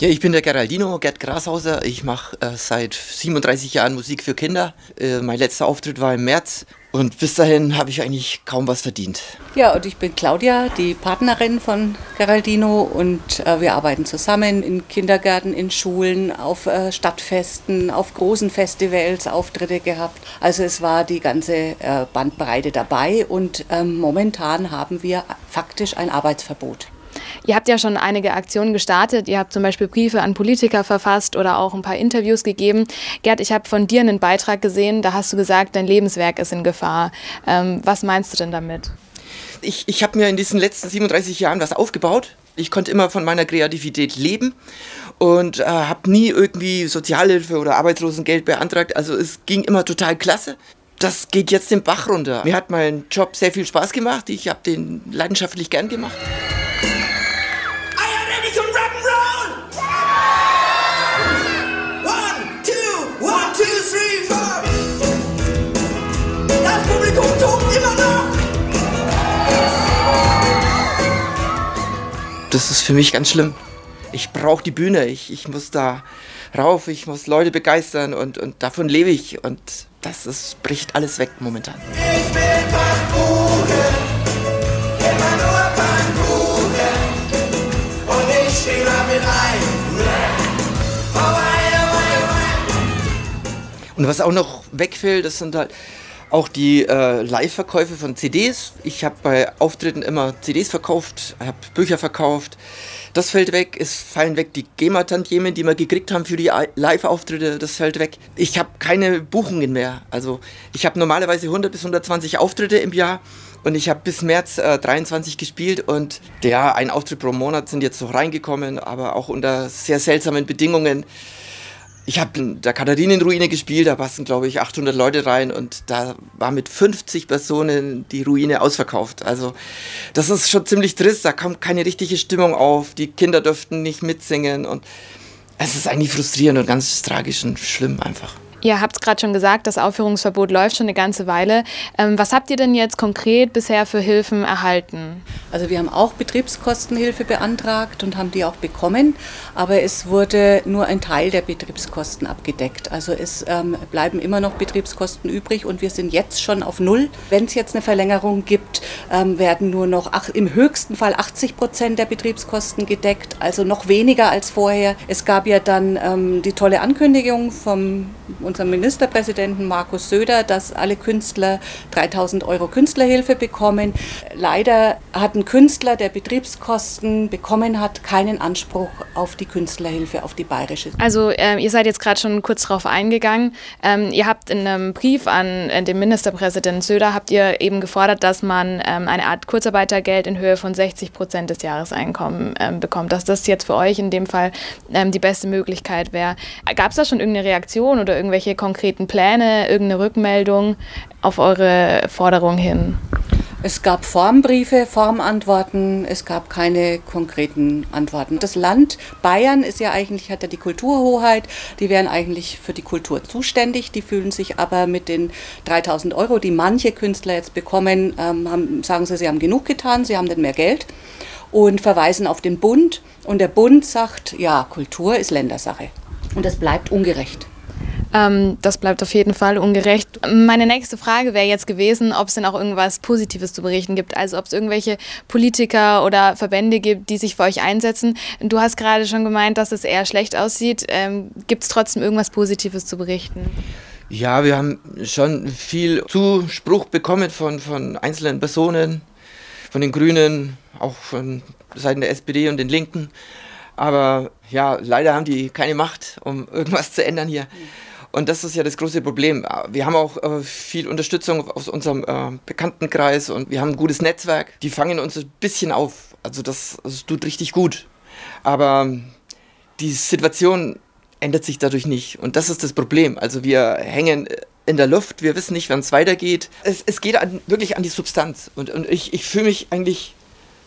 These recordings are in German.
Ja, ich bin der Geraldino, Gerd Grashauser. Ich mache äh, seit 37 Jahren Musik für Kinder. Äh, mein letzter Auftritt war im März und bis dahin habe ich eigentlich kaum was verdient. Ja, und ich bin Claudia, die Partnerin von Geraldino und äh, wir arbeiten zusammen in Kindergärten, in Schulen, auf äh, Stadtfesten, auf großen Festivals Auftritte gehabt. Also es war die ganze äh, Bandbreite dabei und ähm, momentan haben wir faktisch ein Arbeitsverbot. Ihr habt ja schon einige Aktionen gestartet. Ihr habt zum Beispiel Briefe an Politiker verfasst oder auch ein paar Interviews gegeben. Gerd, ich habe von dir einen Beitrag gesehen, da hast du gesagt, dein Lebenswerk ist in Gefahr. Ähm, was meinst du denn damit? Ich, ich habe mir in diesen letzten 37 Jahren was aufgebaut. Ich konnte immer von meiner Kreativität leben und äh, habe nie irgendwie Sozialhilfe oder Arbeitslosengeld beantragt. Also es ging immer total klasse. Das geht jetzt den Bach runter. Mir hat mein Job sehr viel Spaß gemacht. Ich habe den leidenschaftlich gern gemacht. Das ist für mich ganz schlimm. Ich brauche die Bühne, ich, ich muss da rauf, ich muss Leute begeistern und, und davon lebe ich. Und das ist, bricht alles weg momentan. Ich will Pfannkuchen, immer nur Pfannkuchen und ich spiele damit ein. Und was auch noch wegfällt, das sind halt auch die äh, Live-Verkäufe von CDs. Ich habe bei Auftritten immer CDs verkauft, habe Bücher verkauft. Das fällt weg. Es fallen weg die GEMA-Tantiemen, die wir gekriegt haben für die Live-Auftritte. Das fällt weg. Ich habe keine Buchungen mehr. Also ich habe normalerweise 100 bis 120 Auftritte im Jahr. Und ich habe bis März äh, 23 gespielt und ja, ein Auftritt pro Monat sind jetzt noch reingekommen, aber auch unter sehr seltsamen Bedingungen ich habe in der Katharinenruine gespielt, da passen glaube ich 800 Leute rein und da war mit 50 Personen die Ruine ausverkauft. Also das ist schon ziemlich trist, da kommt keine richtige Stimmung auf, die Kinder dürften nicht mitsingen und es ist eigentlich frustrierend und ganz tragisch und schlimm einfach. Ihr habt es gerade schon gesagt, das Aufführungsverbot läuft schon eine ganze Weile. Ähm, was habt ihr denn jetzt konkret bisher für Hilfen erhalten? Also wir haben auch Betriebskostenhilfe beantragt und haben die auch bekommen, aber es wurde nur ein Teil der Betriebskosten abgedeckt. Also es ähm, bleiben immer noch Betriebskosten übrig und wir sind jetzt schon auf Null. Wenn es jetzt eine Verlängerung gibt, ähm, werden nur noch ach, im höchsten Fall 80 Prozent der Betriebskosten gedeckt, also noch weniger als vorher. Es gab ja dann ähm, die tolle Ankündigung vom unserem Ministerpräsidenten Markus Söder, dass alle Künstler 3000 Euro Künstlerhilfe bekommen. Leider hat ein Künstler, der Betriebskosten bekommen hat, keinen Anspruch auf die Künstlerhilfe, auf die bayerische. Also äh, ihr seid jetzt gerade schon kurz darauf eingegangen. Ähm, ihr habt in einem Brief an äh, den Ministerpräsidenten Söder habt ihr eben gefordert, dass man ähm, eine Art Kurzarbeitergeld in Höhe von 60 Prozent des Jahreseinkommens ähm, bekommt. Dass das jetzt für euch in dem Fall ähm, die beste Möglichkeit wäre. Gab es da schon irgendeine Reaktion oder irgendwelche irgendwelche konkreten Pläne, irgendeine Rückmeldung auf eure Forderung hin? Es gab Formbriefe, Formantworten, es gab keine konkreten Antworten. Das Land Bayern ist ja eigentlich, hat ja die Kulturhoheit, die wären eigentlich für die Kultur zuständig, die fühlen sich aber mit den 3000 Euro, die manche Künstler jetzt bekommen, ähm, haben, sagen sie, sie haben genug getan, sie haben nicht mehr Geld und verweisen auf den Bund und der Bund sagt, ja, Kultur ist Ländersache und das bleibt ungerecht. Ähm, das bleibt auf jeden Fall ungerecht. Meine nächste Frage wäre jetzt gewesen, ob es denn auch irgendwas Positives zu berichten gibt. Also ob es irgendwelche Politiker oder Verbände gibt, die sich für euch einsetzen. Du hast gerade schon gemeint, dass es eher schlecht aussieht. Ähm, gibt es trotzdem irgendwas Positives zu berichten? Ja, wir haben schon viel Zuspruch bekommen von, von einzelnen Personen, von den Grünen, auch von Seiten der SPD und den Linken. Aber ja, leider haben die keine Macht, um irgendwas zu ändern hier. Und das ist ja das große Problem. Wir haben auch äh, viel Unterstützung aus unserem äh, Bekanntenkreis und wir haben ein gutes Netzwerk. Die fangen uns ein bisschen auf. Also das, das tut richtig gut. Aber die Situation ändert sich dadurch nicht. Und das ist das Problem. Also wir hängen in der Luft, wir wissen nicht, wann es weitergeht. Es, es geht an, wirklich an die Substanz. Und, und ich, ich fühle mich eigentlich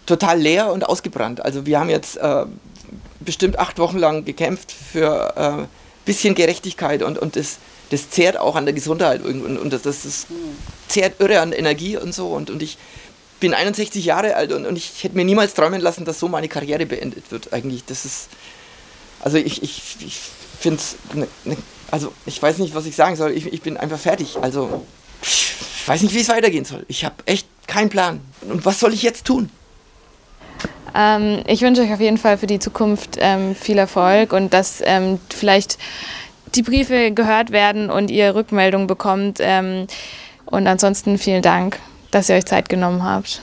total leer und ausgebrannt. Also wir haben jetzt äh, bestimmt acht Wochen lang gekämpft für äh, bisschen Gerechtigkeit und, und das, das zehrt auch an der Gesundheit und, und das, das, zehrt irre an Energie und so und, und ich bin 61 Jahre alt und, und ich hätte mir niemals träumen lassen, dass so meine Karriere beendet wird eigentlich. Das ist, Also ich, ich, ich finde es, ne, ne, also ich weiß nicht, was ich sagen soll. Ich, ich bin einfach fertig. Also ich weiß nicht, wie es weitergehen soll. Ich habe echt keinen Plan. Und was soll ich jetzt tun? Ähm, ich wünsche euch auf jeden Fall für die Zukunft ähm, viel Erfolg und dass ähm, vielleicht die Briefe gehört werden und ihr Rückmeldungen bekommt. Ähm, und ansonsten vielen Dank, dass ihr euch Zeit genommen habt.